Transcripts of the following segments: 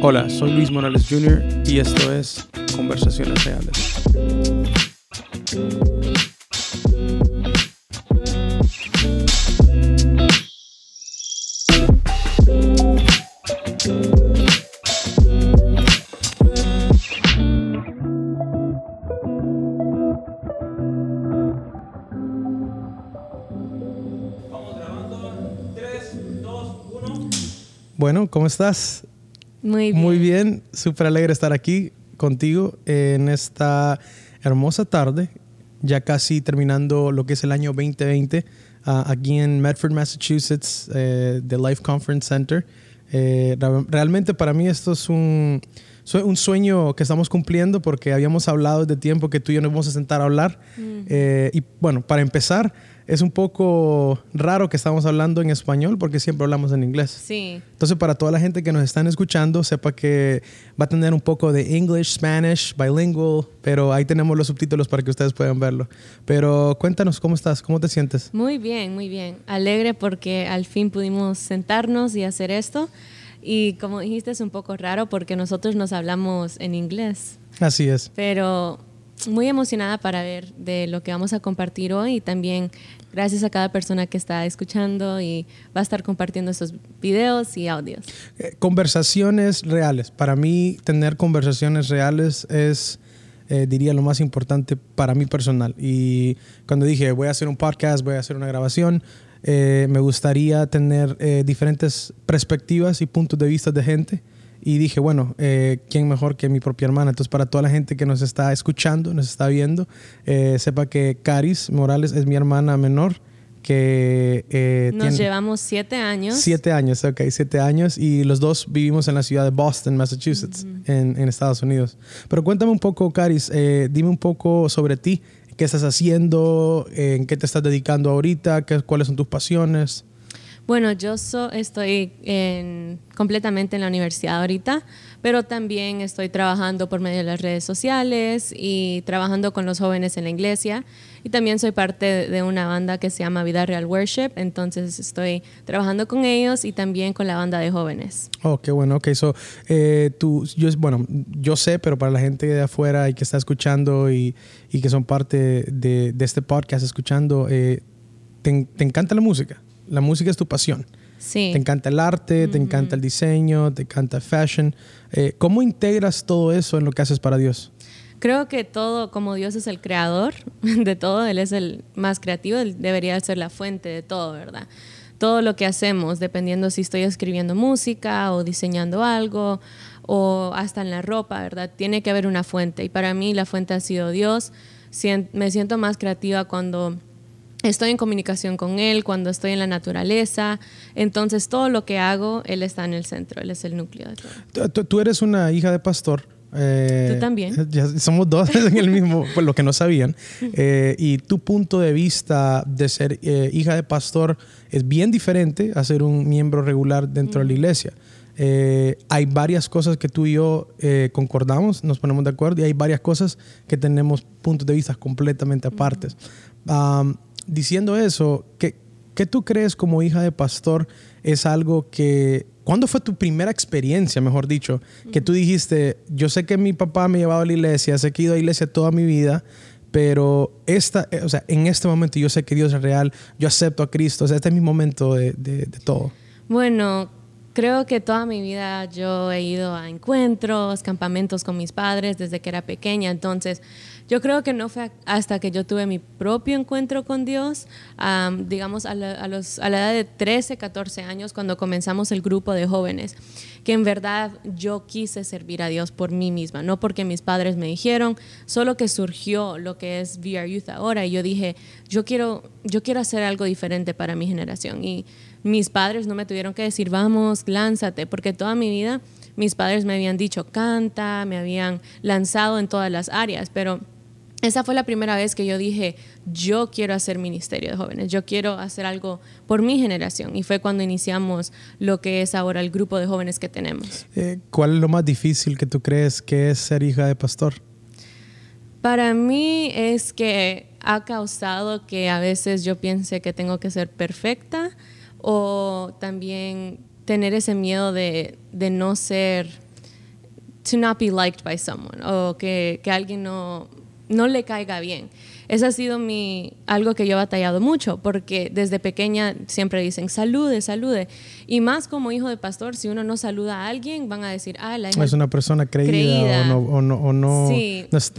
Hola, soy Luis Morales Jr. y esto es Conversaciones Reales. Bueno, ¿cómo estás? Muy bien. Muy bien, súper alegre estar aquí contigo en esta hermosa tarde, ya casi terminando lo que es el año 2020, ah, aquí en Medford, Massachusetts, eh, The Life Conference Center. Eh, realmente para mí esto es un, un sueño que estamos cumpliendo porque habíamos hablado de tiempo que tú y yo nos vamos a sentar a hablar. Eh, y bueno, para empezar, es un poco raro que estamos hablando en español porque siempre hablamos en inglés. Sí, Entonces, para toda la gente que nos están escuchando, sepa que va a tener un poco de English, Spanish, bilingual, pero ahí tenemos los subtítulos para que ustedes puedan verlo. Pero cuéntanos, ¿cómo estás? ¿Cómo te sientes? muy bien, muy bien. Alegre porque al fin pudimos sentarnos y hacer esto. Y como dijiste, es un poco raro porque nosotros nos hablamos en inglés, Así es. pero muy emocionada para ver de lo que vamos a compartir hoy y también gracias a cada persona que está escuchando y va a estar compartiendo estos videos y audios. Eh, Conversaciones reales. Para mí, tener conversaciones reales es, eh, diría, lo más importante para mí personal. Y cuando dije, voy a hacer un podcast, voy a hacer una grabación, eh, me gustaría tener eh, diferentes perspectivas y puntos de vista de gente. Y dije, bueno, eh, ¿quién mejor que mi propia hermana? Entonces, para toda la gente que nos está escuchando, nos está viendo, eh, sepa que Caris Morales es mi hermana menor, que eh, Nos tiene- llevamos siete años. Siete años, ok, siete años. Y los dos vivimos en la ciudad de Boston, Massachusetts, en, en Estados Unidos. Pero cuéntame un poco, Caris, eh, dime un poco sobre ti. ¿Qué estás haciendo? Eh, ¿En qué te estás dedicando ahorita? ¿Qué, ¿Cuáles son tus pasiones? Bueno, yo so- estoy en- completamente en la universidad ahorita, pero también estoy trabajando por medio de las redes sociales y trabajando con los jóvenes en la iglesia. Y también soy parte de de una banda que se llama Vida Real Worship, entonces estoy trabajando con ellos y también con la banda de jóvenes. Oh, qué bueno. Ok, so, eh, tú, yo, bueno, yo sé, pero para la gente de afuera y que está escuchando y, y que son parte de, de este podcast escuchando, eh, te, te encanta la música. La música es tu pasión. Sí. Te encanta el arte, te encanta el diseño, te encanta fashion. Eh, ¿Cómo integras todo eso en lo que haces para Dios? Creo que todo, como Dios es el creador de todo, Él es el más creativo, Él debería ser la fuente de todo, ¿verdad? Todo lo que hacemos, dependiendo si estoy escribiendo música o diseñando algo o hasta en la ropa, ¿verdad? Tiene que haber una fuente. Y para mí la fuente ha sido Dios. Me siento más creativa cuando estoy en comunicación con Él, cuando estoy en la naturaleza. Entonces todo lo que hago, Él está en el centro, Él es el núcleo de todo. Tú, tú- eres una hija de pastor. eh, Tú también. ya somos dos en el mismo, pues lo que no sabían. Eh, y tu punto de vista de ser eh, hija de pastor es bien diferente a ser un miembro regular dentro de la iglesia. Eh, hay varias cosas que tú y yo eh, concordamos, nos ponemos de acuerdo, y hay varias cosas que tenemos puntos de vista completamente apartes. Am, diciendo eso, ¿qué, ¿qué tú crees como hija de pastor es algo que... ¿Cuándo fue tu primera experiencia, mejor dicho, que tú dijiste, yo sé que mi papá me llevaba a la iglesia, sé que he ido a la iglesia toda mi vida, pero esta, eh, o sea, en este momento yo sé que Dios es real, yo acepto a Cristo, o este es mi momento de, de- de todo. Bueno, creo que toda mi vida yo he ido a encuentros, campamentos con mis padres desde que era pequeña, entonces yo creo que no fue hasta que yo tuve mi propio encuentro con Dios, am, digamos a la, a los- a la edad de 13, 14 años, cuando comenzamos el grupo de jóvenes, que en verdad yo quise servir a Dios por mí misma, no porque mis padres me dijeron, solo que surgió lo que es VR Youth ahora y yo dije, yo quiero, yo quiero hacer algo diferente para mi generación y mis padres no me tuvieron que decir, vamos, lánzate, porque toda mi vida mis padres me habían dicho, canta, me habían lanzado en todas las áreas, pero esa fue la primera vez que yo dije, yo quiero hacer ministerio de jóvenes, yo quiero hacer algo por mi generación. Y fue cuando iniciamos lo que es ahora el grupo de jóvenes que tenemos. Eh, ¿Cuál es lo más difícil que tú crees que es ser hija de pastor? Para mí es que ha causado que a veces yo piense que tengo que ser perfecta o también tener ese miedo de, de no ser to not be liked by someone o que, que alguien no, no le caiga bien. Eso ha sido mi, algo que yo he batallado mucho, porque desde pequeña siempre dicen, salude, salude. Y más como hijo de pastor, si uno no saluda a alguien, van a decir, ah, la hija es una persona creída, o no, o no, o no,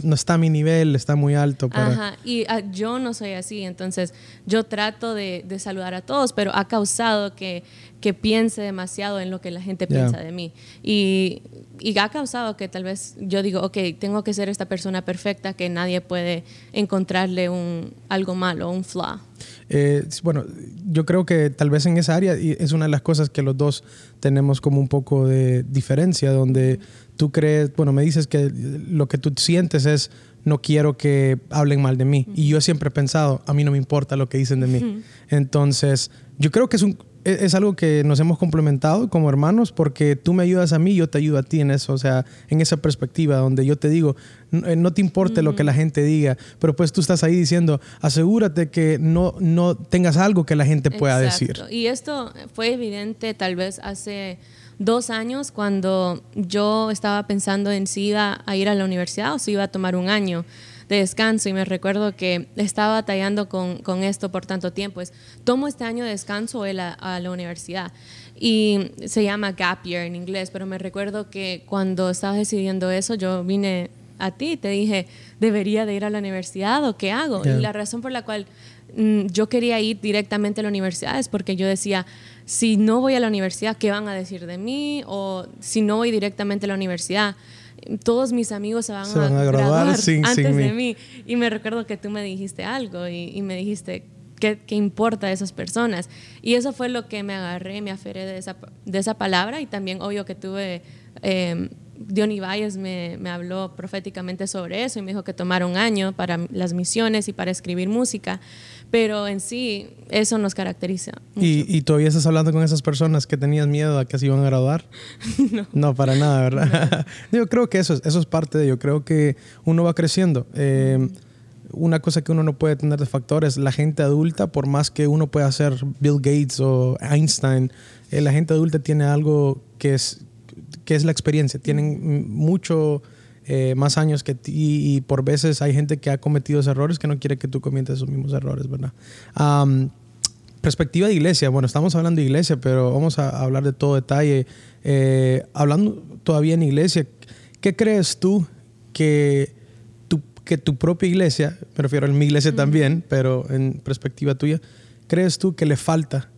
no, está a mi nivel, está muy alto. Para... Ajá, y ah, yo no soy así, entonces yo trato de, de saludar a todos, pero ha causado que que piense demasiado en lo que la gente piensa de mí. Y, y, ha causado que tal vez yo digo, ok, tengo que ser esta persona perfecta que nadie puede encontrarle un, algo malo, un flaw. Eh, bueno, yo creo que tal vez en esa área es una de las cosas que los dos tenemos como un poco de diferencia, donde tú crees, bueno, me dices que lo que tú sientes es no quiero que hablen mal de mí. Y yo siempre he pensado, a mí no me importa lo que dicen de mí. Entonces, yo creo que es un, e-, es algo que nos hemos complementado como hermanos porque tú me ayudas a mí, yo te ayudo a ti en eso, o sea, en esa perspectiva donde yo te digo, no, eh, te importe lo que la gente diga, pero pues tú estás ahí diciendo, asegúrate que no, no tengas algo que la gente pueda Exacto. decir. Y esto fue evidente tal vez hace dos años cuando yo estaba pensando en si iba a ir a la universidad o si iba a tomar un año de descanso y me recuerdo que estaba batallando con, con esto por tanto tiempo. Es, tomo este año de descanso a, a la universidad y se llama gap year en inglés, pero me recuerdo que cuando estaba decidiendo eso yo vine a ti y te dije, ¿debería de ir a la universidad o qué hago? Y la razón por la cual mm, yo quería ir directamente a la universidad es porque yo decía, si no voy a la universidad, ¿qué van a decir de mí? O si no voy directamente a la universidad, todos mis amigos se van, a, graduar, antes de mí. Y me recuerdo que tú me dijiste algo y, me dijiste, ¿qué, ¿qué, importa de esas personas? Y eso fue lo que me agarré, me aferré de esa, de esa palabra y también obvio que tuve... Eh, Diony Valles me, me, habló proféticamente sobre eso y me dijo que tomara un año para las misiones y para escribir música, pero en sí eso nos caracteriza. ¿Y, ¿Y, todavía estás hablando con esas personas que tenías miedo a que se iban a graduar? no. No, para nada, ¿verdad? yo creo que eso, eso es parte de ello, creo que uno va creciendo. Eh, una cosa que uno no puede tener de factores, la gente adulta, por más que uno pueda ser Bill Gates o Einstein, eh, la gente adulta tiene algo que es que es la experiencia. Tienen mucho eh, más años que ti y, por veces hay gente que ha cometido esos errores que no quiere que tú cometas esos mismos errores, ¿verdad? perspectiva de iglesia. Bueno, estamos hablando de iglesia, pero vamos a hablar de todo detalle. Eh, hablando todavía en iglesia, ¿qué crees tú que tu, que tu propia iglesia, me refiero a mi iglesia también, pero en perspectiva tuya, crees tú que le falta,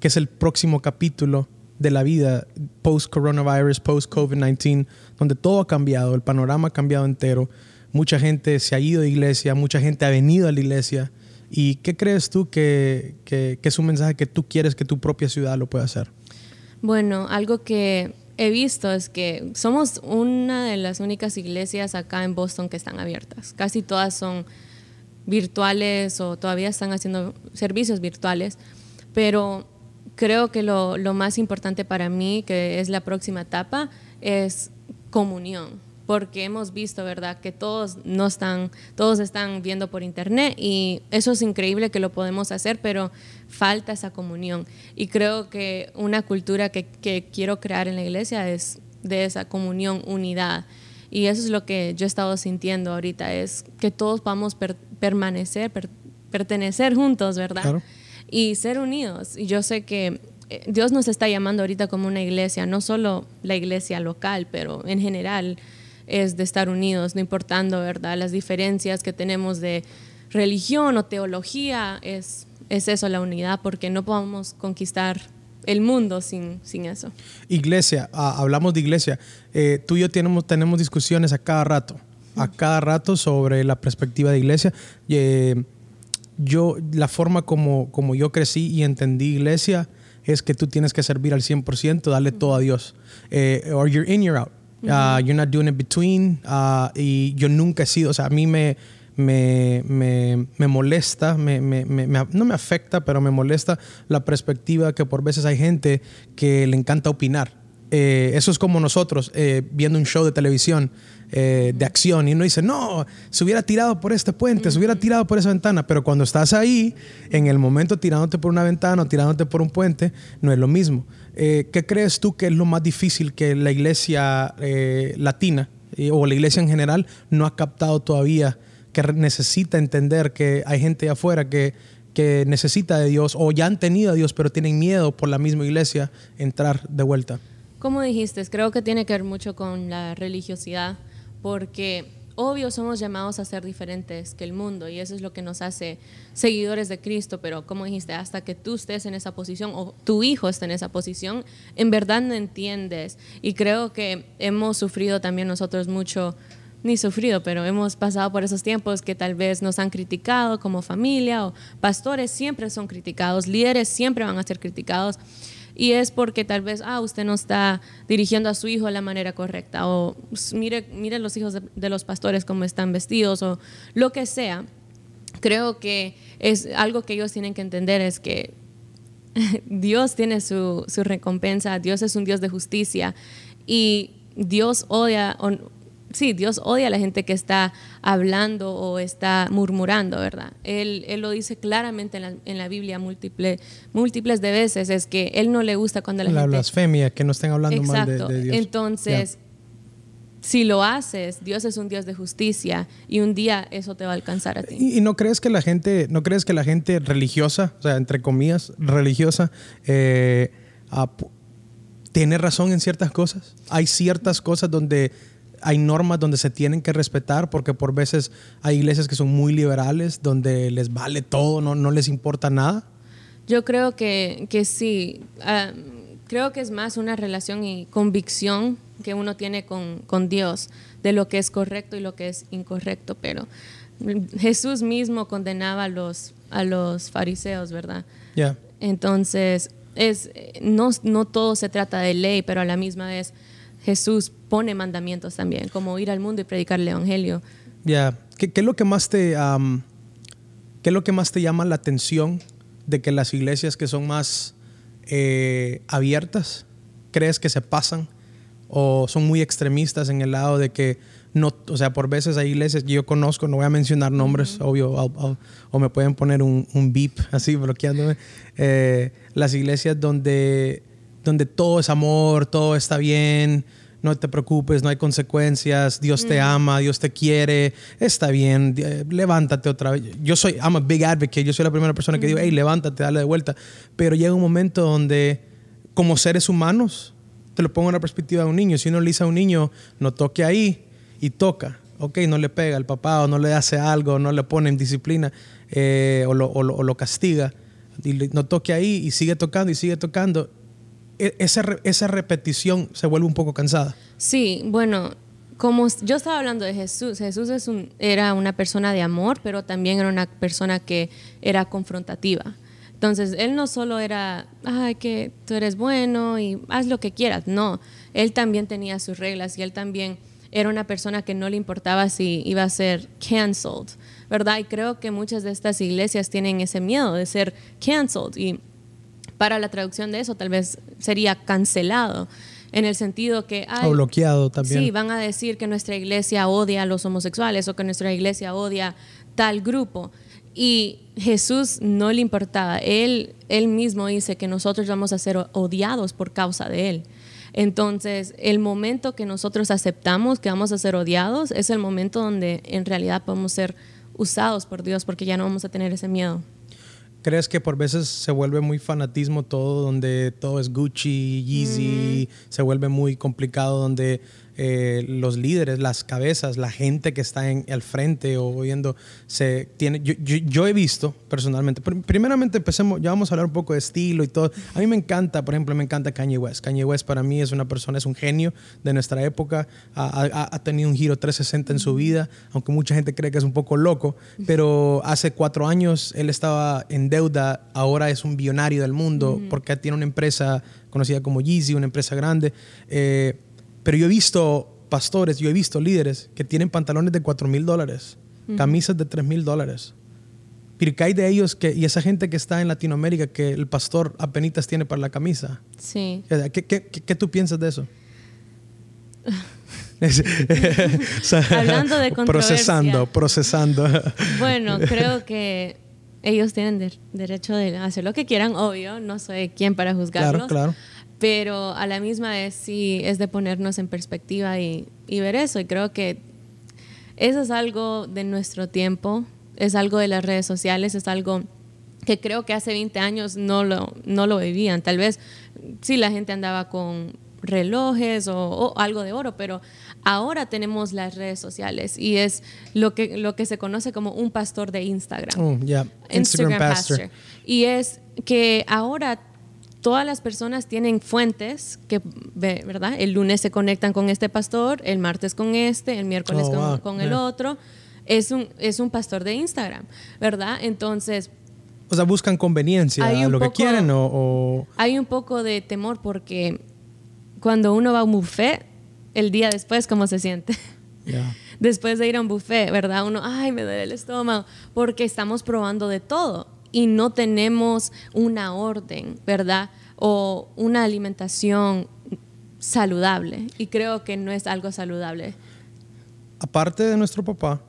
que es el próximo capítulo de la vida post-coronavirus, post-COVID-19, donde todo ha cambiado, el panorama ha cambiado entero. Mucha gente se ha ido de iglesia, mucha gente ha venido a la iglesia. ¿Y qué crees tú que, que, es un mensaje que tú quieres que tu propia ciudad lo pueda hacer? Bueno, algo que he visto es que somos una de las únicas iglesias acá en Boston que están abiertas. Casi todas son virtuales o todavía están haciendo servicios virtuales, pero creo que lo, lo, más importante para mí, que es la próxima etapa, es comunión, porque hemos visto, ¿verdad?, que todos no están, todos están viendo por internet y eso es increíble que lo podemos hacer, pero falta esa comunión. Y creo que una cultura que, que quiero crear en la iglesia es de esa comunión, unidad. Y eso es lo que yo he estado sintiendo ahorita, es que todos vamos a permanecer, pertenecer juntos, ¿verdad? Claro y ser unidos. Y yo sé que eh, Dios nos está llamando ahorita como una iglesia, no solo la iglesia local, pero en general es de estar unidos, no importando, ¿verdad? Las diferencias que tenemos de religión o teología, es, es eso la unidad, porque no podemos conquistar el mundo sin, sin eso. Iglesia, ah, hablamos de iglesia. Eh, tú y yo tenemos, tenemos discusiones a cada rato, a cada rato sobre la perspectiva de iglesia. Eh, yo, la forma como, como yo crecí y entendí iglesia es que tú tienes que servir al 100%, darle todo a Dios. Eh, or you're in, you're out. Uh, you're not doing it between. Uh, y yo nunca he sido, o sea, a mí me, me, me, me molesta, me, no me afecta, pero me molesta la perspectiva que por veces hay gente que le encanta opinar eh, eso es como nosotros eh, viendo un show de televisión eh, de acción y uno dice, no, se hubiera tirado por este puente, se hubiera tirado por esa ventana, pero cuando estás ahí, en el momento tirándote por una ventana o tirándote por un puente, no es lo mismo. ¿Qué crees tú que es lo más difícil que la iglesia latina o la iglesia en general no ha captado todavía, que necesita entender que hay gente afuera que que necesita de Dios o ya han tenido a Dios, pero tienen miedo por la misma iglesia entrar de vuelta? Como dijiste, creo que tiene que ver mucho con la religiosidad, porque obvio somos llamados a ser diferentes que el mundo y eso es lo que nos hace seguidores de Cristo, pero como dijiste, hasta que tú estés en esa posición o tu hijo esté en esa posición, en verdad no entiendes. Y creo que hemos sufrido también nosotros mucho ni sufrido, pero hemos pasado por esos tiempos que tal vez nos han criticado como familia o pastores siempre son criticados, líderes siempre van a ser criticados y es porque tal vez, ah, usted no está dirigiendo a su hijo de la manera correcta o pues, mire, mire los hijos de, los pastores cómo están vestidos o lo que sea. Creo que es algo que ellos tienen que entender es que Dios tiene su, su recompensa, Dios es un Dios de justicia y Dios odia, sí, Dios odia a la gente que está hablando o está murmurando, ¿verdad? Él, él lo dice claramente en la, en la Biblia múltiples, múltiples de veces, es que Él no le gusta cuando la, la gente... blasfemia, que no estén hablando mal de, Dios. Entonces, si lo haces, Dios es un Dios de justicia y un día eso te va a alcanzar a ti. ¿Y, no crees que la gente, no crees que la gente religiosa, o sea, entre comillas, religiosa, eh, tiene razón en ciertas cosas? Hay ciertas cosas donde hay normas donde se tienen que respetar porque por veces hay iglesias que son muy liberales, donde les vale todo, no, no les importa nada. Yo creo que, que sí. Ah, creo que es más una relación y convicción que uno tiene con, con, Dios de lo que es correcto y lo que es incorrecto, pero Jesús mismo condenaba a los, a los fariseos, ¿verdad? Ya. Entonces, es, no, no todo se trata de ley, pero a la misma vez Jesús pone mandamientos también, como ir al mundo y predicar el Evangelio. Ya, ¿Qué, es lo que más te, qué es lo que más te llama la atención de que las iglesias que son más eh, abiertas, crees que se pasan o son muy extremistas en el lado de que no, o sea, por veces hay iglesias que yo conozco, no voy a mencionar nombres, obvio, o me pueden poner un, un beep así bloqueándome, eh, las iglesias donde donde todo es amor, todo está bien, no te preocupes, no hay consecuencias, Dios te ama, Dios te quiere, está bien, eh, levántate otra vez. Yo soy, I'm a big advocate, yo soy la primera persona que digo, hey, levántate, dale de vuelta. Pero llega un momento donde, como seres humanos, te lo pongo en la perspectiva de un niño, si uno le dice a un niño, no toque ahí, y toca, ok, no le pega al papá o no le hace algo, no le pone en disciplina eh, o, lo, o, lo, castiga, y no toque ahí y sigue tocando y sigue tocando esa, esa repetición se vuelve un poco cansada. Sí, bueno, como yo estaba hablando de Jesús, Jesús es un, era una persona de amor, pero también era una persona que era confrontativa. Entonces, él no solo era, ay, que tú eres bueno y haz lo que quieras, no, él también tenía sus reglas y él también era una persona que no le importaba si iba a ser cancelled, ¿verdad? Y creo que muchas de estas iglesias tienen ese miedo de ser cancelled y para la traducción de eso tal vez sería cancelado en el sentido que hay, o bloqueado también. Sí, van a decir que nuestra iglesia odia a los homosexuales o que nuestra iglesia odia tal grupo. Y Jesús no le importaba. Él, él mismo dice que nosotros vamos a ser odiados por causa de Él. Entonces, el momento que nosotros aceptamos que vamos a ser odiados es el momento donde en realidad podemos ser usados por Dios porque ya no vamos a tener ese miedo. ¿Crees que por veces se vuelve muy fanatismo todo, donde todo es Gucci, Yeezy, se vuelve muy complicado, donde eh, los líderes, las cabezas, la gente que está en el frente o viendo, se tiene, yo, he visto personalmente, primeramente empecemos, ya vamos a hablar un poco de estilo y todo. A mí me encanta, por ejemplo, me encanta Kanye West. Kanye West para mí es una persona, es un genio de nuestra época, ha, ha tenido un giro 360 en su vida, aunque mucha gente cree que es un poco loco, pero hace cuatro años él estaba en deuda, ahora es un billonario del mundo porque tiene una empresa conocida como Yeezy, una empresa grande. Eh, pero yo he visto pastores, yo he visto líderes que tienen pantalones de 4 mil dólares, camisas de 3 mil dólares. Pero ¿qué hay de ellos que, y esa gente que está en Latinoamérica que el pastor apenas tiene para la camisa? Sí. ¿Qué, qué, qué, qué tú piensas de eso? Hablando de. Procesando, procesando. Bueno, creo que ellos tienen de- derecho de hacer lo que quieran, obvio. No soy quien para juzgarlos. Claro, claro. Pero a la misma vez sí es de ponernos en perspectiva y, y ver eso. Y creo que eso es algo de nuestro tiempo, es algo de las redes sociales, es algo que creo que hace 20 años no lo, no lo vivían. Tal vez sí la gente andaba con relojes o, o algo de oro, pero ahora tenemos las redes sociales y es lo que, lo que se conoce como un pastor de Instagram. Oh, yeah. Instagram, pastor. Y es que ahora todas las personas tienen fuentes que, ve- ¿verdad? El lunes se conectan con este pastor, el martes con este, el miércoles Oh, con, wow. con el Yeah. otro. Es un, es un pastor de Instagram, ¿verdad? Entonces, O sea, buscan conveniencia, Hay un lo que poco- quieren o, o- hay un poco de temor porque cuando uno va a un buffet, el día después, ¿cómo se siente? yeah. después de ir a un buffet, ¿verdad? Uno, ay, me duele el estómago, porque estamos probando de todo y no tenemos una orden, ¿verdad? O una alimentación saludable. Y creo que no es algo saludable. aparte de nuestro papá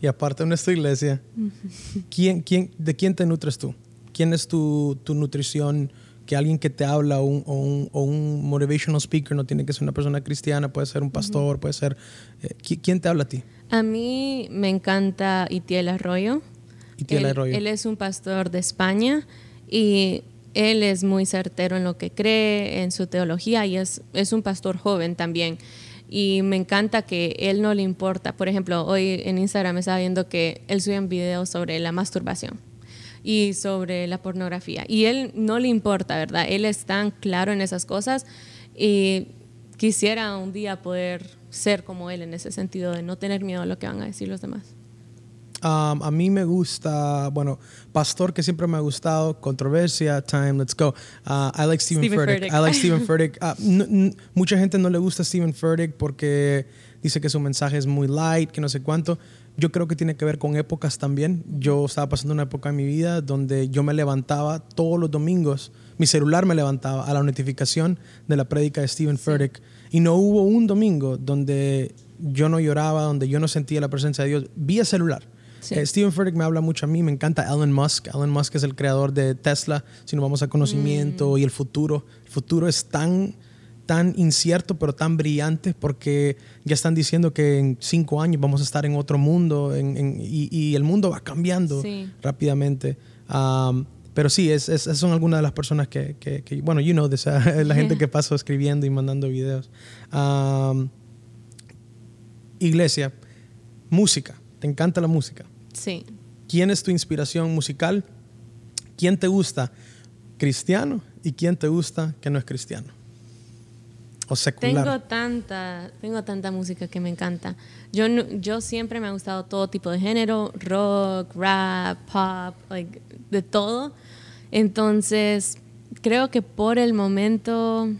y aparte de nuestra iglesia, ¿quién, quién, ¿de quién te nutres tú? ¿Quién es tu, tu nutrición? Que alguien que te habla o un, o, un, o un motivational speaker no tiene que ser una persona cristiana, puede ser un pastor, puede ser... eh, ¿qui- ¿Quién te habla a ti? A mí me encanta Itiel Arroyo. Él es un pastor de España y él es muy certero en lo que cree, en su teología y es, es un pastor joven también. Y me encanta que él no le importa. Por ejemplo, hoy en Instagram estaba viendo que él sube un video sobre la masturbación y sobre la pornografía. Y él no le importa, ¿verdad? Él es tan claro en esas cosas y quisiera un día poder ser como él en ese sentido de no tener miedo a lo que van a decir los demás. Um, a mí me gusta, bueno, pastor que siempre me ha gustado, controversia, time, let's go. Uh, I like Stephen, Stephen Furtick. Furtick. I like Stephen Furtick. Uh, mucha gente no le gusta Stephen Furtick porque dice que su mensaje es muy light, que no sé cuánto. Yo creo que tiene que ver con épocas también. Yo estaba pasando una época en mi vida donde yo me levantaba todos los domingos, mi celular me levantaba a la notificación de la prédica de Stephen Furtick. Y no hubo un domingo donde yo no lloraba, donde yo no sentía la presencia de Dios vía celular. Sí. Eh, Steven Furtick me habla mucho a mí, me encanta Elon Musk. Elon Musk es el creador de Tesla, si nos vamos a conocimiento y el futuro. El futuro es tan, tan incierto, pero tan brillante porque ya están diciendo que en cinco años vamos a estar en otro mundo en- en- y, y el mundo va cambiando Sí. rápidamente. Um, pero sí, es, es- son algunas de las personas que, que- que- bueno, you know, this, uh, la gente que paso escribiendo y mandando videos. Um, iglesia, música, ¿te encanta la música? Sí. ¿Quién es tu inspiración musical? ¿Quién te gusta cristiano y quién te gusta que no es cristiano? O secular. Tengo tanta, tengo tanta música que me encanta. Yo, yo siempre me ha gustado todo tipo de género, rock, rap, pop, like, de todo. Entonces, creo que por el momento,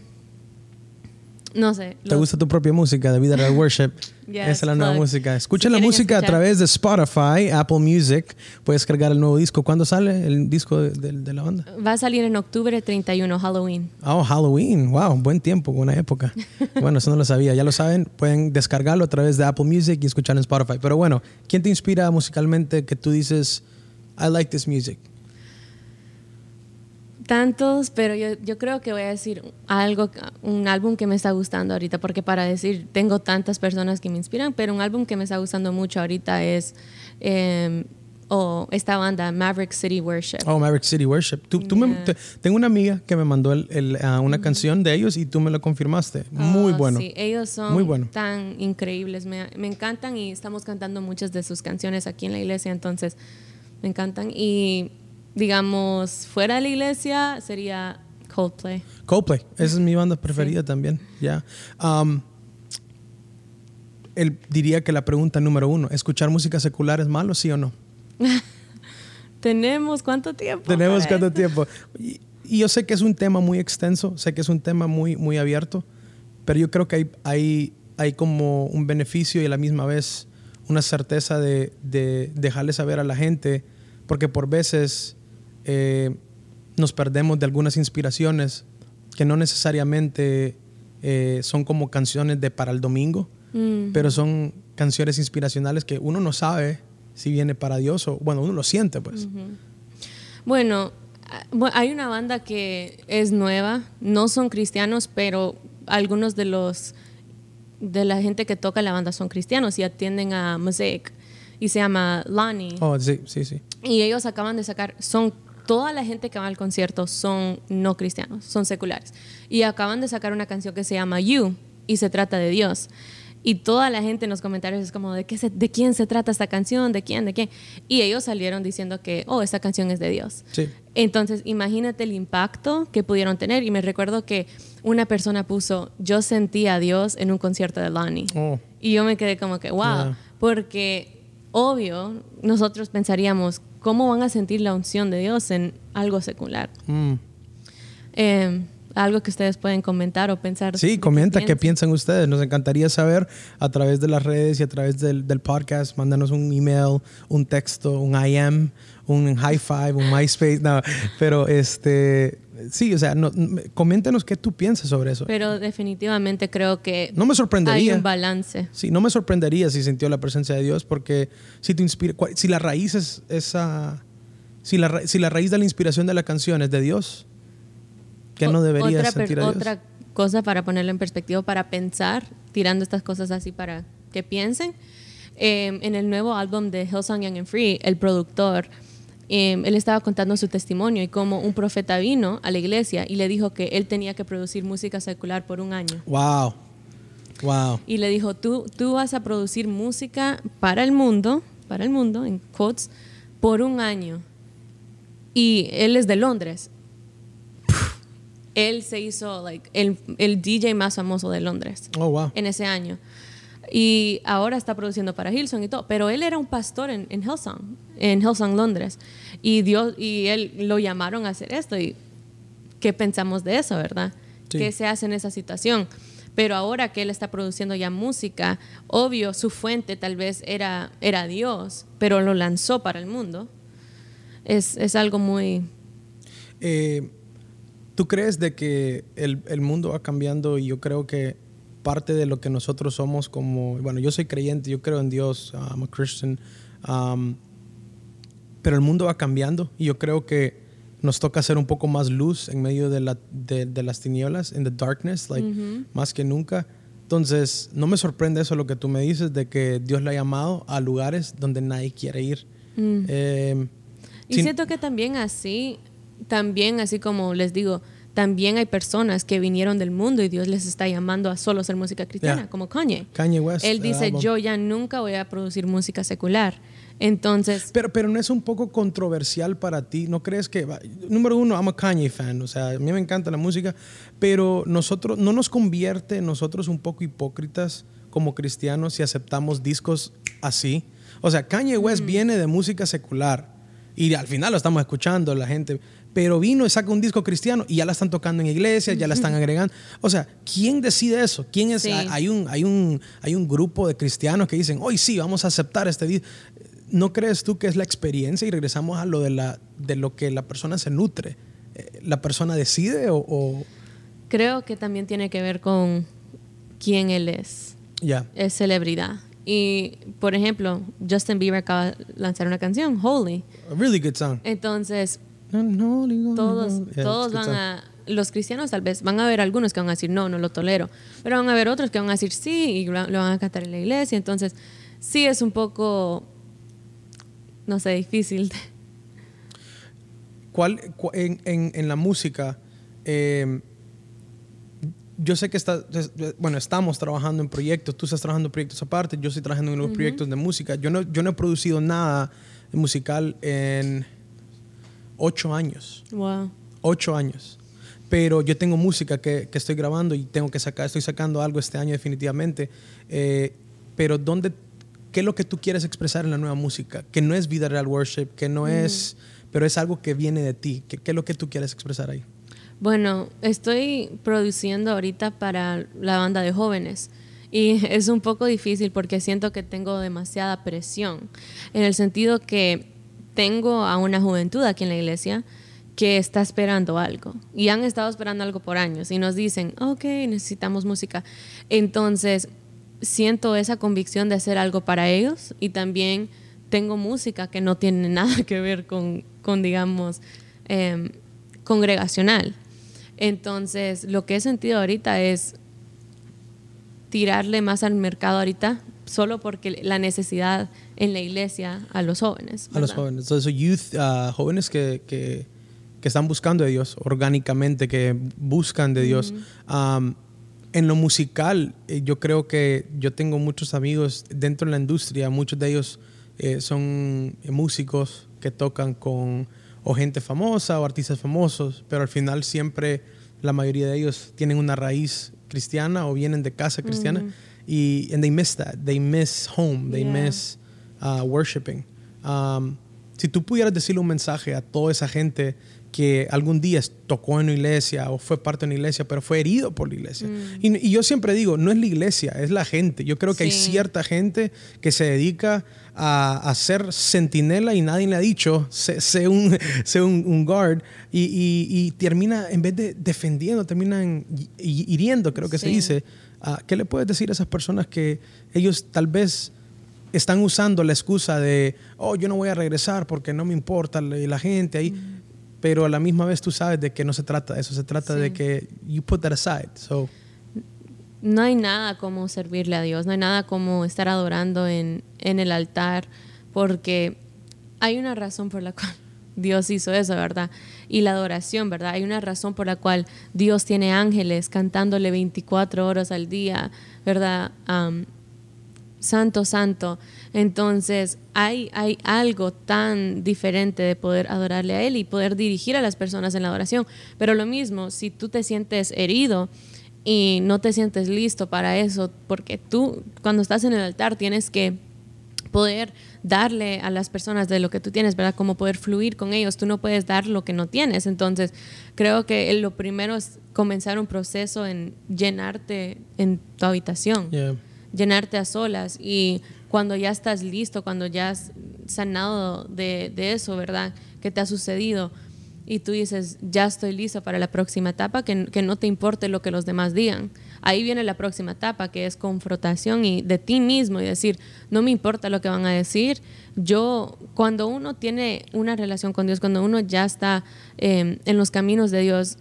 no sé. ¿Te gusta tu propia música de Vida Real Worship? Yes, Esa es la nueva plug. música. Escucha Si la música a través de Spotify, Apple Music. Puedes cargar el nuevo disco. ¿Cuándo sale el disco de, de- de la banda? Va a salir en octubre 31, Halloween. Oh, Halloween. Wow, buen tiempo, buena época. Bueno, eso no lo sabía. Ya lo saben, pueden descargarlo a través de Apple Music y escucharlo en Spotify. Pero bueno, ¿quién te inspira musicalmente que tú dices, I like this music? Tantos, pero yo, yo creo que voy a decir algo, un álbum que me está gustando ahorita, porque para decir, tengo tantas personas que me inspiran, pero un álbum que me está gustando mucho ahorita es eh, o esta banda, Maverick City Worship. Oh, Maverick City Worship. Tú, tú me- te- tengo una amiga que me mandó el- el, ah, una canción de ellos y tú me lo confirmaste. Muy Oh, bueno. Sí, ellos son Muy bueno. tan increíbles, me, me encantan y estamos cantando muchas de sus canciones aquí en la iglesia, entonces me encantan. Y digamos, fuera de la iglesia sería Coldplay. Coldplay, esa es mi banda preferida también. Ya. Um, él diría que la pregunta número uno, ¿escuchar música secular es malo, sí o no? ¿Tenemos cuánto tiempo? Tenemos cuánto eso? tiempo. Y, y yo sé que es un tema muy extenso, sé que es un tema muy, muy abierto, pero yo creo que hay, hay, hay como un beneficio y a la misma vez una certeza de, de dejarle saber a la gente porque por veces eh, nos perdemos de algunas inspiraciones que no necesariamente eh, son como canciones de para el domingo, Mm. pero son canciones inspiracionales que uno no sabe si viene para Dios o, bueno, uno lo siente, pues. Bueno, ah, hay una banda que es nueva, no son cristianos, pero algunos de los de la gente que toca la banda son cristianos y atienden a Mosaic y se llama Lonnie. Oh, sí, sí, sí. Y ellos acaban de sacar, son toda la gente que va al concierto son no cristianos, son seculares. Y acaban de sacar una canción que se llama You y se trata de Dios. Y toda la gente en los comentarios es como, ¿de, qué se- ¿de quién se trata esta canción? ¿De quién? ¿De quién? Y ellos salieron diciendo que, oh, esta canción es de Dios. Sí. Entonces, imagínate el impacto que pudieron tener. Y me recuerdo que una persona puso, yo sentí a Dios en un concierto de Lonnie. Oh, Y yo me quedé como que, wow, Yeah. porque obvio, nosotros pensaríamos, ¿cómo van a sentir la unción de Dios en algo secular? mm. Eh, algo que ustedes pueden comentar o pensar. Sí, comenta qué piensan. piensan ustedes. Nos encantaría saber a través de las redes y a través del, del podcast. Mándanos un email, un texto, un IM, un high five, un MySpace. No, pero este, sí, o sea, no, coméntenos qué tú piensas sobre eso. Pero definitivamente creo que No me hay sorprendería. un balance. Sí, no me sorprendería si sintió la presencia de Dios, porque si te inspira, si la raíz es esa, si la, si la raíz de la inspiración de la canción es de Dios, ¿qué no deberías otra, sentir a Dios? Otra cosa para ponerlo en perspectiva, para pensar, tirando estas cosas así para que piensen. eh, en el nuevo álbum de Hillsong Young and Free, el productor, eh, él estaba contando su testimonio y cómo un profeta vino a la iglesia y le dijo que él tenía que producir música secular por un año. Wow, wow. Y le dijo, tú, tú vas a producir música para el mundo, para el mundo, en quotes, por un año. Y él es de Londres. Él se hizo like, el, el DJ más famoso de Londres Oh, wow. en ese año. Y ahora está produciendo para Hillsong y todo. Pero él era un pastor en, en Hillsong, en Hillsong, Londres. Y, Dios, y él lo llamaron a hacer esto. ¿Y qué pensamos de eso, verdad? Sí. ¿Qué se hace en esa situación? Pero ahora que él está produciendo ya música, obvio, su fuente tal vez era, era Dios, pero lo lanzó para el mundo. Es, es algo muy... Eh, ¿Tú crees de que el, el mundo va cambiando y yo creo que parte de lo que nosotros somos como, bueno, yo soy creyente, yo creo en Dios, I'm a Christian, um, pero el mundo va cambiando y yo creo que nos toca hacer un poco más luz en medio de, la, de, de las tinieblas, en the darkness, like, más que nunca. Entonces, no me sorprende eso lo que tú me dices de que Dios le ha llamado a lugares donde nadie quiere ir. Eh, Y sin- siento que también así, también así como les digo, también hay personas que vinieron del mundo y Dios les está llamando a solo hacer música cristiana, Yeah. como Kanye. Kanye West. Él dice, yo ya nunca voy a producir música secular. Entonces, Pero, pero no es un poco controversial para ti, ¿no crees que, número uno, I'm a Kanye fan, o sea, a mí me encanta la música, pero nosotros, no nos convierte nosotros un poco hipócritas como cristianos si aceptamos discos así? O sea, Kanye West viene de música secular y al final lo estamos escuchando la gente, pero vino y saca un disco cristiano y ya la están tocando en iglesias, ya la están agregando. O sea, ¿quién decide eso? ¿Quién es? Sí. Hay, un, hay, un, hay un grupo de cristianos que dicen, hoy sí, vamos a aceptar este disco. ¿No crees tú que es la experiencia y regresamos a lo de, la, de lo que la persona se nutre? Eh, ¿La persona decide o...? o- creo que también tiene que ver con quién él es. ya? Es celebridad. Y, por ejemplo, Justin Bieber acaba de lanzar una canción, Holy. A really good song. Entonces, Todos, todos, todos van a, los cristianos tal vez, van a haber algunos que van a decir, no, no lo tolero, pero van a haber otros que van a decir, sí, y lo lo van a cantar en la iglesia, entonces sí es un poco, no sé, difícil. ¿Cuál, cu- en, en- en la música, eh, yo sé que está, es- bueno, estamos trabajando en proyectos, tú estás trabajando en proyectos aparte, yo estoy trabajando en unos proyectos de música. Yo no, yo no he producido nada musical en ocho años, Wow. ocho años. Pero yo tengo música que, que estoy grabando y tengo que sacar, estoy sacando algo este año definitivamente. Eh, pero ¿dónde, ¿qué es lo que tú quieres expresar en la nueva música? Que no es vida real worship, que no es, pero es algo que viene de ti. ¿Qué, qué es lo que tú quieres expresar ahí? Bueno, estoy produciendo ahorita para la banda de jóvenes y es un poco difícil porque siento que tengo demasiada presión, en el sentido que tengo a una juventud aquí en la iglesia que está esperando algo y han estado esperando algo por años y nos dicen, ok, necesitamos música. Entonces, siento esa convicción de hacer algo para ellos y también tengo música que no tiene nada que ver con, con digamos, em, congregacional. Entonces, lo que he sentido ahorita es tirarle más al mercado ahorita, solo porque la necesidad en la iglesia a los jóvenes. A los jóvenes. Entonces, youth, uh, jóvenes que, que, que, están buscando de Dios orgánicamente, que buscan de Dios. Um, en lo musical, eh, yo creo que yo tengo muchos amigos dentro de la industria, muchos de ellos eh, son músicos que tocan con o gente famosa o artistas famosos, pero al final siempre la mayoría de ellos tienen una raíz cristiana o vienen de casa cristiana. Y and they miss that, they miss home, they miss uh, worshiping. Um, si tú pudieras decirle un mensaje a toda esa gente que algún día tocó en una iglesia o fue parte de una iglesia, pero fue herido por la iglesia. Mm. Y, yo siempre digo, no es la iglesia, es la gente. Yo creo que hay cierta gente que se dedica a, ser sentinela y nadie le ha dicho, sé, un, un, guard, y, termina, en vez de defendiendo, termina hiriendo, creo que se dice. Ah, ¿Qué le puedes decir a esas personas que ellos tal vez están usando la excusa de, oh, yo no voy a regresar porque no me importa la, gente ahí? Mm pero a la misma vez tú sabes de que no se trata de eso, se trata de que you put that aside. So. No hay nada como servirle a Dios, no hay nada como estar adorando en, en el altar, porque hay una razón por la cual Dios hizo eso, ¿verdad? Y la adoración, ¿verdad? Hay una razón por la cual Dios tiene ángeles cantándole 24 horas al día, ¿verdad? Santo, santo. Entonces hay, hay algo tan diferente de poder adorarle a Él y poder dirigir a las personas en la adoración. Pero lo mismo, si tú te sientes herido y no te sientes listo para eso, porque tú cuando estás en el altar tienes que poder darle a las personas de lo que tú tienes, ¿verdad? Como poder fluir con ellos. Tú no puedes dar lo que no tienes. Entonces, creo que lo primero es comenzar un proceso en llenarte en tu habitación llenarte a solas y cuando ya estás listo, cuando ya has sanado de, eso, ¿verdad? ¿Qué te ha sucedido? Y tú dices, ya estoy listo para la próxima etapa, que, que, no te importe lo que los demás digan. Ahí viene la próxima etapa, que es confrontación y de ti mismo y decir, no me importa lo que van a decir. Yo, cuando uno tiene una relación con Dios, cuando uno ya está eh, en los caminos de Dios,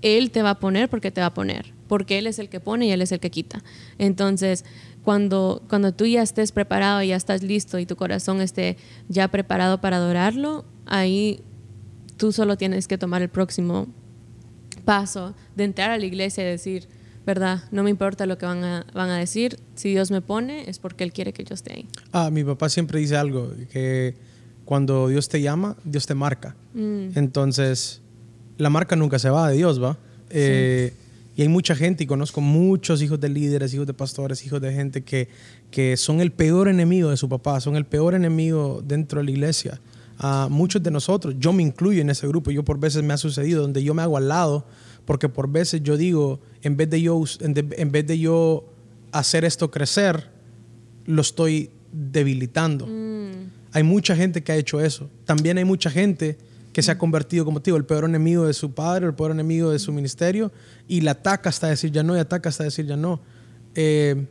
Él te va a poner porque te va a poner, porque Él es el que pone y Él es el que quita. Entonces, cuando, cuando tú ya estés preparado, ya estás listo y tu corazón esté ya preparado para adorarlo, ahí tú solo tienes que tomar el próximo paso de entrar a la iglesia y decir, ¿verdad? No me importa lo que van a, van a decir, si Dios me pone es porque Él quiere que yo esté ahí. Ah, mi papá siempre dice algo, que cuando Dios te llama, Dios te marca. Mm. Entonces, la marca nunca se va de Dios, ¿va? Eh, y hay mucha gente, y conozco muchos hijos de líderes, hijos de pastores, hijos de gente que, que son el peor enemigo de su papá, son el peor enemigo dentro de la iglesia. a muchos de nosotros, yo me incluyo en ese grupo, yo por veces me ha sucedido donde yo me hago al lado, porque por veces yo digo, en vez de yo, en, vez de yo hacer esto crecer, lo estoy debilitando. Mm. Hay mucha gente que ha hecho eso. También hay mucha gente que se ha convertido, como te digo, el peor enemigo de su padre, el peor enemigo de su ministerio, y la ataca hasta decir ya no, y ataca hasta decir ya no. Eh,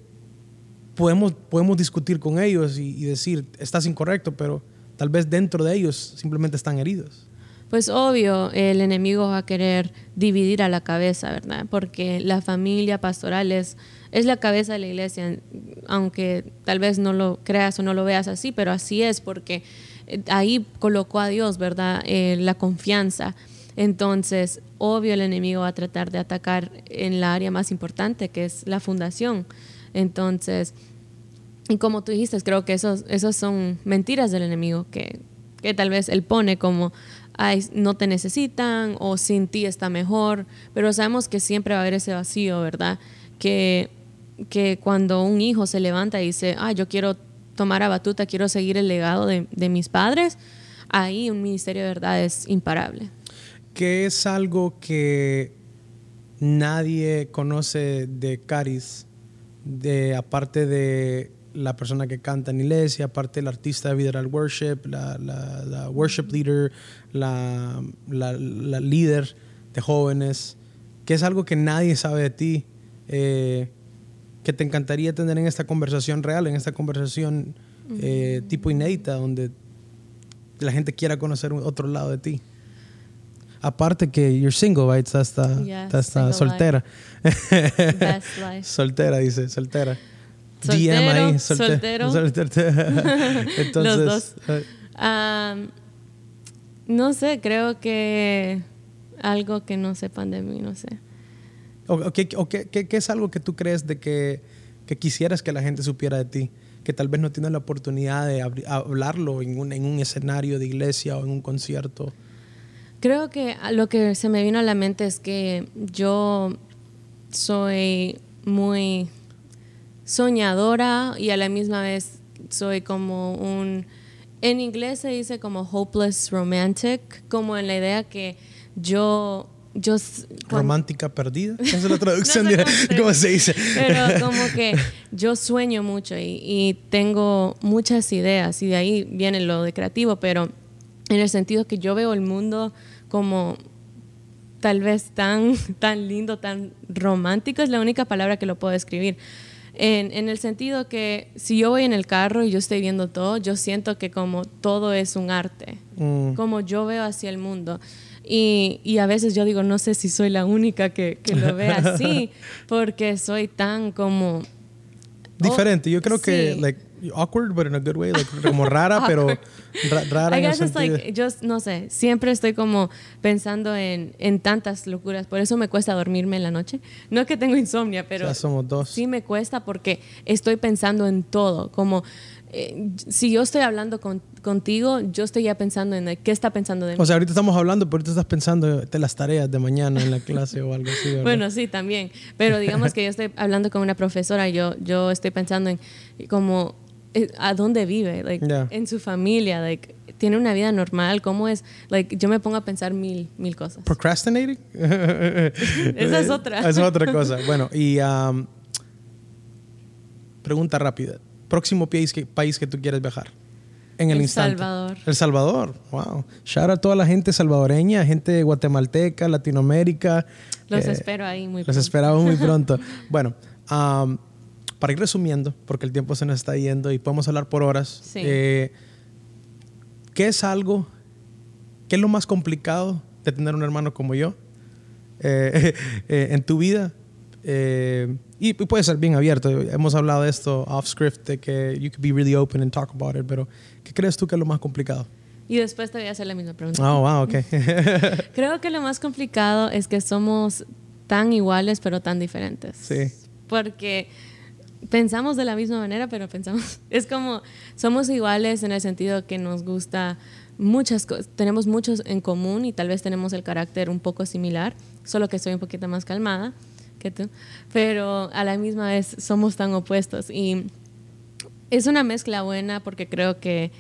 podemos, podemos discutir con ellos y, decir, estás incorrecto, pero tal vez dentro de ellos simplemente están heridos. Pues obvio, el enemigo va a querer dividir a la cabeza, ¿verdad? Porque la familia pastoral es, es la cabeza de la iglesia, aunque tal vez no lo creas o no lo veas así, pero así es porque ahí colocó a Dios, ¿verdad? Eh, la confianza. Entonces, obvio, el enemigo va a tratar de atacar en la área más importante, que es la fundación. Entonces, y como tú dijiste, creo que esos, esos son mentiras del enemigo, que, que tal vez él pone como, Ay, no te necesitan o sin ti está mejor, pero sabemos que siempre va a haber ese vacío, ¿verdad? Que, que cuando un hijo se levanta y dice, ah, yo quiero tomar a batuta, quiero seguir el legado de, mis padres, ahí un ministerio de verdad es imparable. ¿Qué es algo que nadie conoce de Caris, de, aparte de la persona que canta en iglesia, aparte el artista de Vidaral Worship, la, la, la worship leader, la, la líder de jóvenes, que es algo que nadie sabe de ti, eh, que te encantaría tener en esta conversación real, en esta conversación eh, tipo inédita, donde la gente quiera conocer otro lado de ti. Aparte que you're single, right? Estás, está, Yeah, soltera. Best life. soltera, dice, soltera. Soltero, DM ahí, soltero. soltera. Entonces, Los dos. eh, Am, no sé, creo que algo que no sepan de mí, no sé. O- qué- o qué- qué- es algo que tú crees de que, que quisieras que la gente supiera de ti? Que tal vez no tienes la oportunidad de hablarlo en un, en un escenario de iglesia o en un concierto. Creo que lo que se me vino a la mente es que yo soy muy soñadora y a la misma vez soy como un... En inglés se dice como hopeless romantic, como en la idea que yo... yo Romántica perdida. Esa es la traducción. No sé cómo se ¿Cómo dice. se dice? Pero como que yo sueño mucho y, y tengo muchas ideas y de ahí viene lo de creativo, pero en el sentido que yo veo el mundo como tal vez tan, tan lindo, tan romántico, es la única palabra que lo puedo describir. En, en el sentido que si yo voy en el carro y yo estoy viendo todo, yo siento que como todo es un arte, Mm. como yo veo hacia el mundo. Y, y a veces yo digo, no sé si soy la única que, que lo ve así, porque soy tan como... Diferente. Yo creo que, Oh, sí. like, awkward, but in a good way. Like, como rara, pero ra- rara I en guess it's sentido. like, yo no sé, siempre estoy como pensando en, en tantas locuras, por eso me cuesta dormirme en la noche. No que tengo insomnia, pero Ya somos dos. sí me cuesta porque estoy pensando en todo, como eh, si yo estoy hablando con- contigo, yo estoy ya pensando en qué está pensando de mí. O sea, ahorita estamos hablando, pero ahorita estás pensando de las tareas de mañana en la clase o algo así. ¿verdad? Bueno, sí, también. Pero digamos que yo estoy hablando con una profesora, yo, yo estoy pensando en como eh, a dónde vive, like, en su familia, like, tiene una vida normal, cómo es, like, yo me pongo a pensar mil, mil cosas. Procrastinating. Esa es otra. Esa es otra cosa. Bueno, y um, pregunta rápida. Próximo país que, país que tú quieres viajar. En el, El instante. Salvador. El Salvador. Wow. Shout out a toda la gente salvadoreña, gente guatemalteca, Latinoamérica. Los Eh, espero ahí muy Los pronto. esperamos muy pronto. bueno, um, para ir resumiendo, porque el tiempo se nos está yendo y podemos hablar por horas. Sí. eh, ¿Qué es algo, qué es lo más complicado de tener un hermano como yo eh, en tu vida? Eh, y puede ser bien abierto. Hemos hablado de esto off script, de que you could be really open and talk about it, pero ¿qué crees tú que es lo más complicado? Y después te voy a hacer la misma pregunta. Oh, wow, ok. Creo que lo más complicado es que somos tan iguales pero tan diferentes. Sí. Porque pensamos de la misma manera, pero pensamos, es como, somos iguales en el sentido que nos gusta muchas cosas, tenemos muchos en común y tal vez tenemos el carácter un poco similar, solo que soy un poquito más calmada que tú, pero a la misma vez somos tan opuestos y es una mezcla buena porque creo que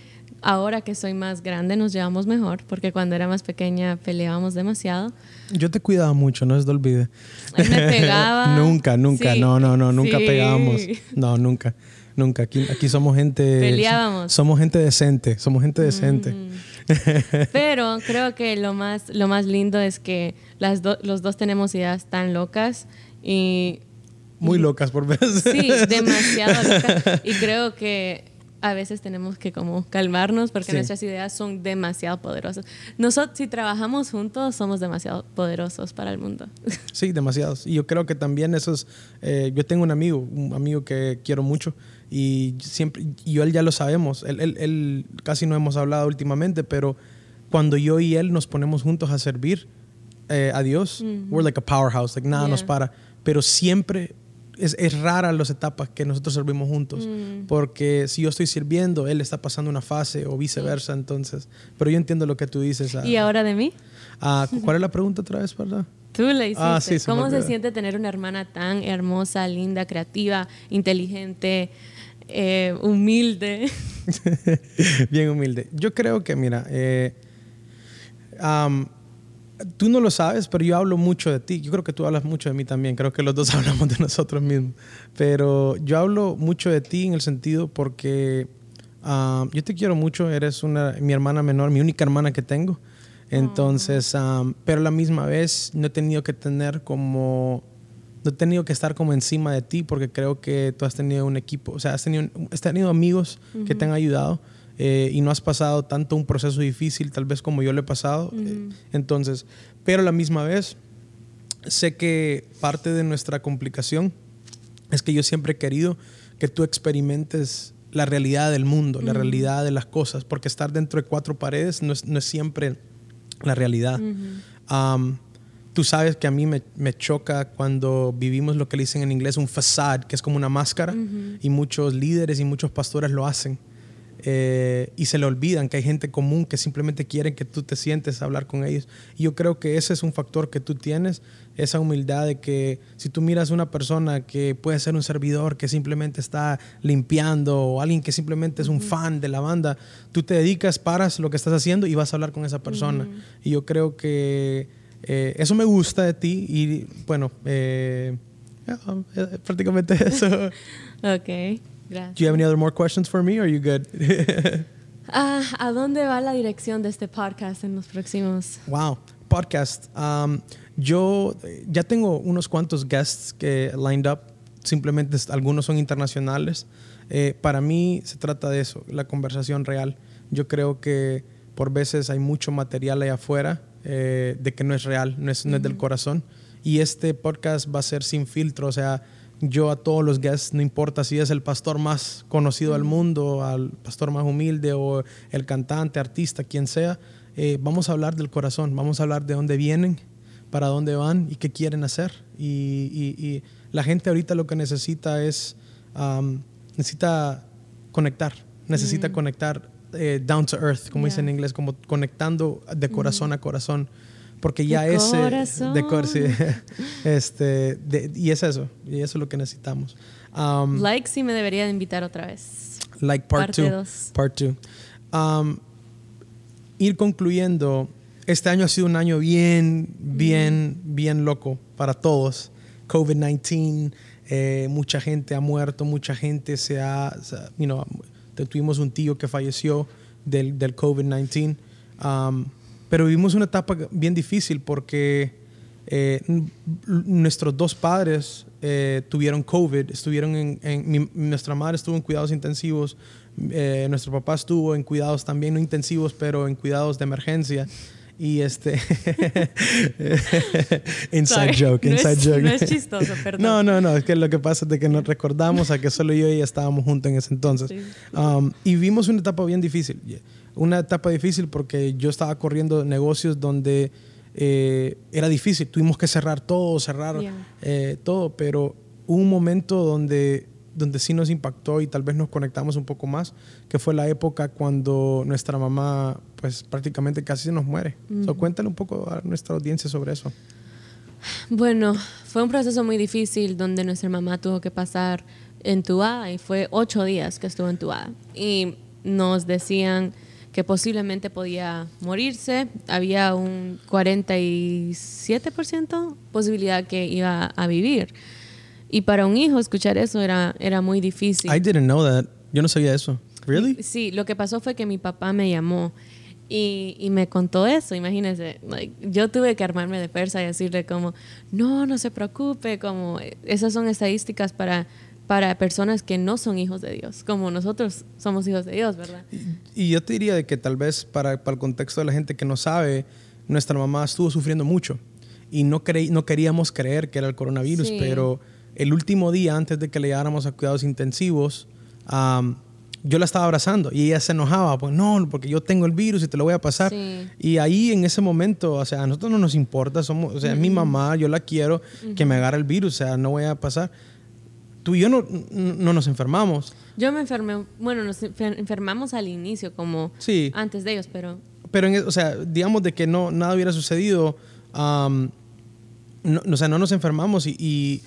ahora que soy más grande nos llevamos mejor, porque cuando era más pequeña peleábamos demasiado. Yo te cuidaba mucho, no se te olvide. Él me pegaba. nunca, nunca, Sí, no, no, no, nunca sí. pegábamos. No, nunca, nunca. Aquí, aquí somos gente. Peleábamos. Somos gente decente, somos gente decente. Pero creo que lo más, lo más lindo es que las do- los dos tenemos ideas tan locas y Muy locas por veces. sí, demasiado locas. Y creo que a veces tenemos que como calmarnos porque Sí. nuestras ideas son demasiado poderosas. Nosotros si trabajamos juntos somos demasiado poderosos para el mundo. Sí, demasiados. Y yo creo que también esos. eh, yo tengo un amigo, un amigo que quiero mucho y siempre, y yo él ya lo sabemos. Él, él- él casi no hemos hablado últimamente, pero cuando yo y él nos ponemos juntos a servir eh, a Dios, we're like a powerhouse, like nada nos Yeah. para. Pero siempre es, es rara las etapas que nosotros servimos juntos, porque si yo estoy sirviendo, él está pasando una fase o viceversa, entonces. Pero yo entiendo lo que tú dices. ah. ¿Y ahora de mí? Ah, ¿Cuál es la pregunta otra vez, verdad? Tú le hiciste. Ah, sí, se ¿Cómo se siente tener una hermana tan hermosa, linda, creativa, inteligente, eh, humilde? Bien humilde. Yo creo que, mira, eh, am, tú no lo sabes, pero yo hablo mucho de ti. Yo creo que tú hablas mucho de mí también. Creo que los dos hablamos de nosotros mismos. Pero yo hablo mucho de ti en el sentido porque ah, yo te quiero mucho. Eres una, mi hermana menor, mi única hermana que tengo. Entonces, ah, pero a la misma vez no he tenido que tener como no he tenido que estar como encima de ti porque creo que tú has tenido un equipo, o sea, has tenido, has tenido amigos que te han ayudado eh, y no has pasado tanto un proceso difícil tal vez como yo lo he pasado. Eh, entonces, pero a la misma vez, sé que parte de nuestra complicación es que yo siempre he querido que tú experimentes la realidad del mundo, la realidad de las cosas, porque estar dentro de cuatro paredes no es, no es siempre la realidad tú sabes que a mí me, me, choca cuando vivimos lo que le dicen en inglés un facade, que es como una máscara, y muchos líderes y muchos pastores lo hacen. Eh, y se le olvidan que hay gente común que simplemente quieren que tú te sientes a hablar con ellos. Y yo creo que ese es un factor que tú tienes, esa humildad de que si tú miras a una persona que puede ser un servidor que simplemente está limpiando o alguien que simplemente es un fan de la banda, tú te dedicas, paras lo que estás haciendo y vas a hablar con esa persona. Y yo creo que eh, eso me gusta de ti y bueno, eh, eh, prácticamente eso. ok, gracias. Do you have any other more questions for me or are you good? Ah, ¿A dónde va la dirección de este podcast en los próximos? Wow, podcast. Um, yo ya tengo unos cuantos guests que lined up. Simplemente algunos son internacionales. para mí se trata de eso, la conversación real. Yo creo que por veces hay mucho material allá afuera eh, de que no es real, no es, no es del corazón. Y este podcast va a ser sin filtro, o sea, yo a todos los guests, no importa si es el pastor más conocido del mundo, al pastor más humilde o el cantante, artista, quien sea, eh, vamos a hablar del corazón, vamos a hablar de dónde vienen, para dónde van y qué quieren hacer. Y, y, la gente ahorita lo que necesita es, necesita conectar, necesita conectar eh, down to earth, como dice en inglés, como conectando de corazón a corazón. Porque ya es de corazón. este, y es eso, y eso es lo que necesitamos. Um, like sí me debería de invitar otra vez. Like part 2. Part 2. Um, ir concluyendo, este año ha sido un año bien, bien, bien loco para todos. COVID-19, eh, mucha gente ha muerto, mucha gente se ha, you know, tuvimos un tío que falleció del, del COVID-19. Um, pero vivimos una etapa bien difícil porque eh, nuestros dos padres eh, tuvieron COVID, estuvieron en, nuestra madre estuvo en cuidados intensivos, eh, nuestro papá estuvo en cuidados también no intensivos, pero en cuidados de emergencia. Y este. inside joke, inside joke. No es chistoso, perdón. No, no, no. Es que lo que pasa es de que nos recordamos a que solo yo y ella estábamos juntos en ese entonces. Um, y vimos una etapa bien difícil. Una etapa difícil porque yo estaba corriendo negocios donde eh, era difícil. Tuvimos que cerrar todo, cerrar eh, todo. Pero hubo un momento donde donde sí nos impactó y tal vez nos conectamos un poco más, que fue la época cuando nuestra mamá pues prácticamente casi se nos muere. cuéntale un poco a nuestra audiencia sobre eso. Bueno, fue un proceso muy difícil donde nuestra mamá tuvo que pasar entubada y fue ocho días que estuvo entubada. Y nos decían que posiblemente podía morirse. Había un 47% posibilidad que iba a vivir. Y para un hijo escuchar eso era, era muy difícil. I didn't know that. Yo no sabía eso. Really? Sí, lo que pasó fue que mi papá me llamó y, y me contó eso. Imagínense, yo tuve que armarme de fuerza y decirle como, no, no se preocupe, como esas son estadísticas para, para personas que no son hijos de Dios, como nosotros somos hijos de Dios, ¿verdad? Y, yo te diría de que tal vez para, para, el contexto de la gente que no sabe, nuestra mamá estuvo sufriendo mucho y no, creí, no queríamos creer que era el coronavirus, pero el último día antes de que le lleváramos a cuidados intensivos, yo la estaba abrazando y ella se enojaba, pues no, porque yo tengo el virus y te lo voy a pasar. Y ahí en ese momento, o sea, a nosotros no nos importa, somos, o sea, mi mamá, yo la quiero, que me agarre el virus, o sea, no voy a pasar. Tú y yo no, no nos enfermamos. Yo me enfermé, bueno, nos enfermamos al inicio, como antes de ellos, pero... Pero, en, o sea, digamos de que no, nada hubiera sucedido, no, o sea, no nos enfermamos y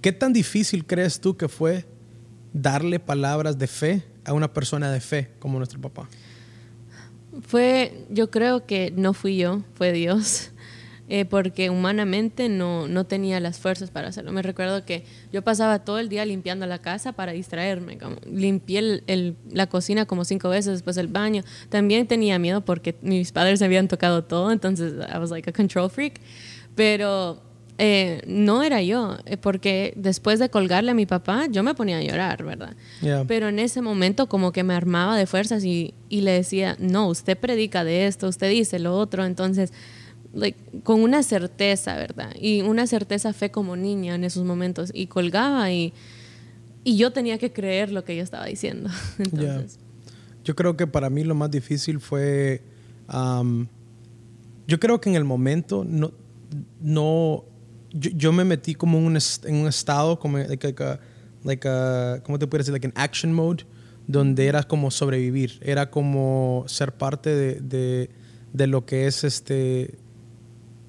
¿Qué tan difícil crees tú que fue darle palabras de fe a una persona de fe como nuestro papá? Fue, yo creo que no fui yo, fue Dios. eh, porque humanamente no, no tenía las fuerzas para hacerlo. Me recuerdo que yo pasaba todo el día limpiando la casa para distraerme. Como, limpié la cocina como cinco veces, después el baño. También tenía miedo porque mis padres habían tocado todo, entonces I was like a control freak. Pero eh, no era yo, eh, porque después de colgarle a mi papá, yo me ponía a llorar, ¿verdad? Pero en ese momento como que me armaba de fuerzas y, y, le decía, no, usted predica de esto, usted dice lo otro, entonces, con una certeza, ¿verdad? Y una certeza fe como niña en esos momentos, y colgaba y, y yo tenía que creer lo que yo estaba diciendo. Entonces. Yo creo que para mí lo más difícil fue, yo creo que en el momento no, no yo, me metí como en un, en un estado, como, like, like ¿cómo te puedes decir? Like an action mode, donde era como sobrevivir, era como ser parte de, de, de lo que es este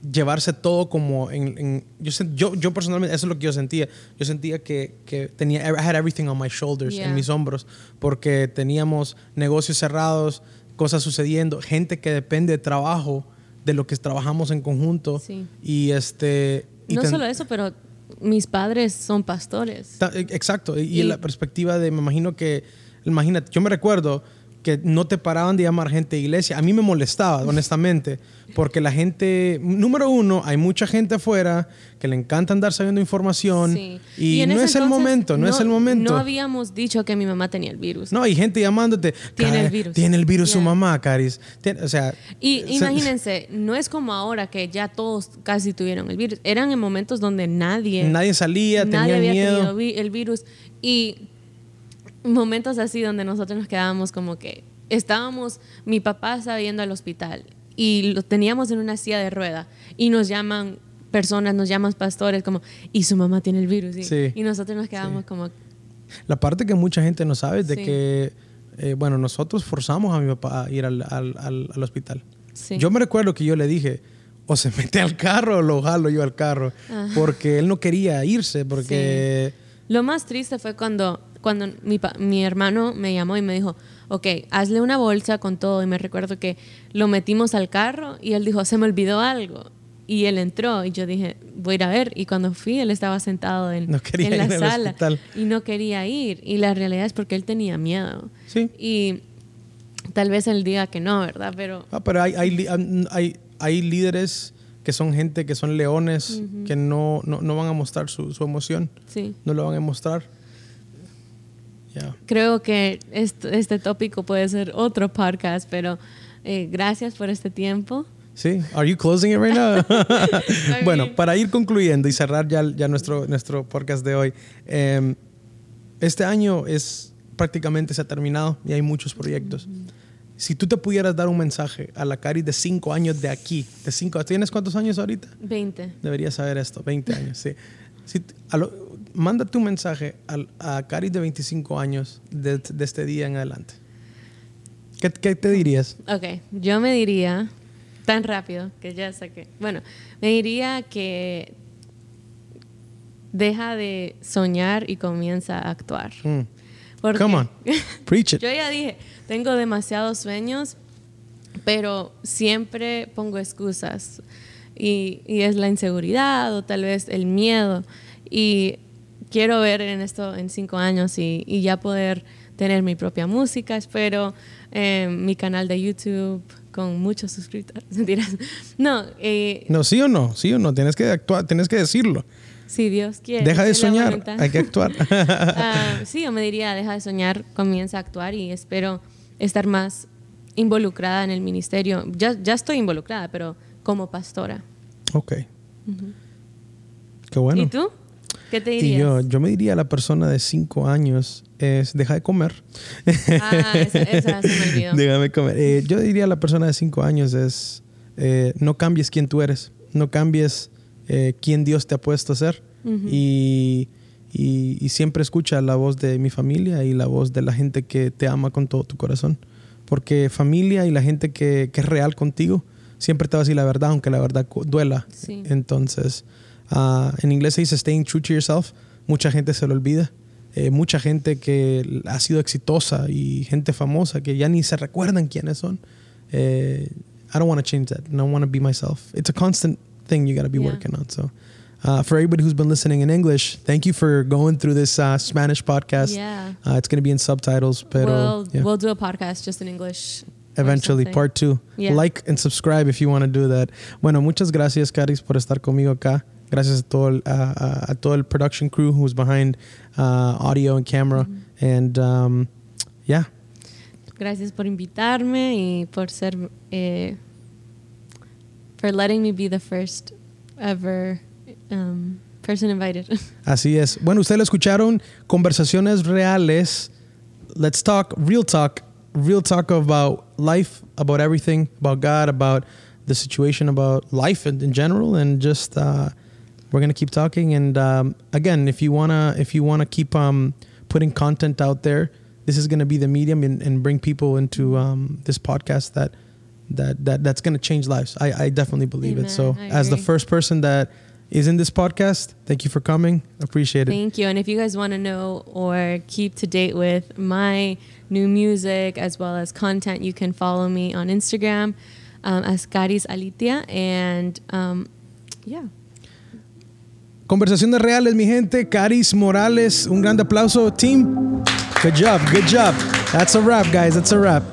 llevarse todo como en, yo, yo, yo, personalmente eso es lo que yo sentía. Yo sentía que, que tenía I had everything on my shoulders en mis hombros porque teníamos negocios cerrados cosas sucediendo gente que depende de trabajo de lo que trabajamos en conjunto. Y este no solo eso, pero mis padres son pastores. E, exacto, y, y, la perspectiva de, me imagino que, imagínate, yo me recuerdo que no te paraban de llamar gente de iglesia. A mí me molestaba, honestamente, porque la gente, número uno, hay mucha gente afuera que le encanta andar sabiendo información y, no es el momento, no, es el momento. No habíamos dicho que mi mamá tenía el virus. No, hay gente llamándote. Tiene el virus. Tiene el virus su mamá, Caris. o sea, y imagínense, no es como ahora que ya todos casi tuvieron el virus. Eran en momentos donde nadie... Nadie salía, nadie tenía había miedo. el virus. Y momentos así donde nosotros nos quedábamos como que estábamos, mi papá estaba yendo al hospital y lo teníamos en una silla de rueda y nos llaman personas, nos llaman pastores como, y su mamá tiene el virus. Y, nosotros nos quedamos como... La parte que mucha gente no sabe es de que, eh, bueno, nosotros forzamos a mi papá a ir al, al, al, hospital. Yo me recuerdo que yo le dije, o se mete al carro o lo jalo yo al carro, porque él no quería irse, porque... Lo más triste fue cuando cuando mi, mi hermano me llamó y me dijo, ok, hazle una bolsa con todo. Y me recuerdo que lo metimos al carro y él dijo, se me olvidó algo. Y él entró y yo dije, voy a ir a ver. Y cuando fui, él estaba sentado en, en la sala y no quería ir. Y la realidad es porque él tenía miedo. Sí. Y tal vez él diga que no, ¿verdad? Pero, ah, pero hay, hay, hay, hay, líderes que son gente que son leones, que no, no, no, van a mostrar su, su emoción. Sí. No lo van a mostrar. Creo que este, este, tópico puede ser otro podcast, pero eh, gracias por este tiempo. Sí, are you closing it right now? bueno, para ir concluyendo y cerrar ya, ya nuestro, nuestro podcast de hoy, em, este año es prácticamente se ha terminado y hay muchos proyectos. Si tú te pudieras dar un mensaje a la Cari de cinco años de aquí, de cinco, ¿tienes cuántos años ahorita? 20. Deberías saber esto, 20 años, sí. Si, a lo, mándate un mensaje a, a Cari de 25 años de, este día en adelante. ¿Qué, te dirías? Ok, yo me diría, tan rápido que ya saqué. Bueno, me diría que deja de soñar y comienza a actuar. Mm. Come on, preach it. yo ya dije, tengo demasiados sueños, pero siempre pongo excusas. Y, y, es la inseguridad o tal vez el miedo. Y quiero ver en esto en cinco años y, y ya poder tener mi propia música, espero, eh, mi canal de YouTube con muchos suscriptores. No, eh, no, sí o no, sí o no, tienes que actuar, tienes que decirlo. Si Dios quiere. Deja de soñar, hay que actuar. uh, sí, yo me diría, deja de soñar, comienza a actuar y espero estar más involucrada en el ministerio. Ya, ya estoy involucrada, pero como pastora. Ok. Qué bueno. ¿Y tú? ¿Qué te dirías? Y yo, yo me diría a la persona de 5 años es deja de comer. Ah, esa, se me olvidó. Déjame comer. Eh, yo diría a la persona de 5 años es eh, no cambies quién tú eres, no cambies eh, quién Dios te ha puesto a ser y, y, siempre escucha la voz de mi familia y la voz de la gente que te ama con todo tu corazón. Porque familia y la gente que, que es real contigo siempre te va a decir la verdad, aunque la verdad duela. Sí. Entonces, Ah, en inglés se dice staying true to yourself. Mucha gente se lo olvida. Eh, mucha gente que ha sido exitosa y gente famosa que ya ni se recuerdan quiénes son. Eh, I don't want to change that. I don't want to be myself. It's a constant thing you got to be Yeah. working on. So, uh, for everybody who's been listening in English, thank you for going through this uh, Spanish podcast. Yeah. Uh, it's going to be in subtitles, pero we'll, yeah. we'll do a podcast just in English. eventually part two. Yeah. Like and subscribe if you want to do that. Bueno, muchas gracias, Caris, por estar conmigo acá. Gracias a todo el, a, a- a todo el production crew who's behind uh, audio and camera. Mm-hmm. And um, yeah, Gracias por invitarme y por ser, eh, for letting me be the first ever um, person invited. así es. Bueno, ustedes lo escucharon. Conversaciones reales. Let's talk, real talk, real talk about life, about everything, about God, about the situation, about life in, in general, and just uh, we're gonna keep talking. And um, again, if you wanna, if you wanna keep um, putting content out there, this is gonna be the medium and, and bring people into um, this podcast that that that that's gonna change lives. I, I definitely believe it. So, I as the first person that is in this podcast, thank you for coming. Appreciate it. Thank you. And if you guys want to know or keep to date with my new music as well as content, you can follow me on Instagram um, as Caris Alitia. And um, yeah. Conversaciones reales, mi gente. Caris Morales, un grande aplauso, team. Good job, good job. That's a wrap, guys. That's a wrap.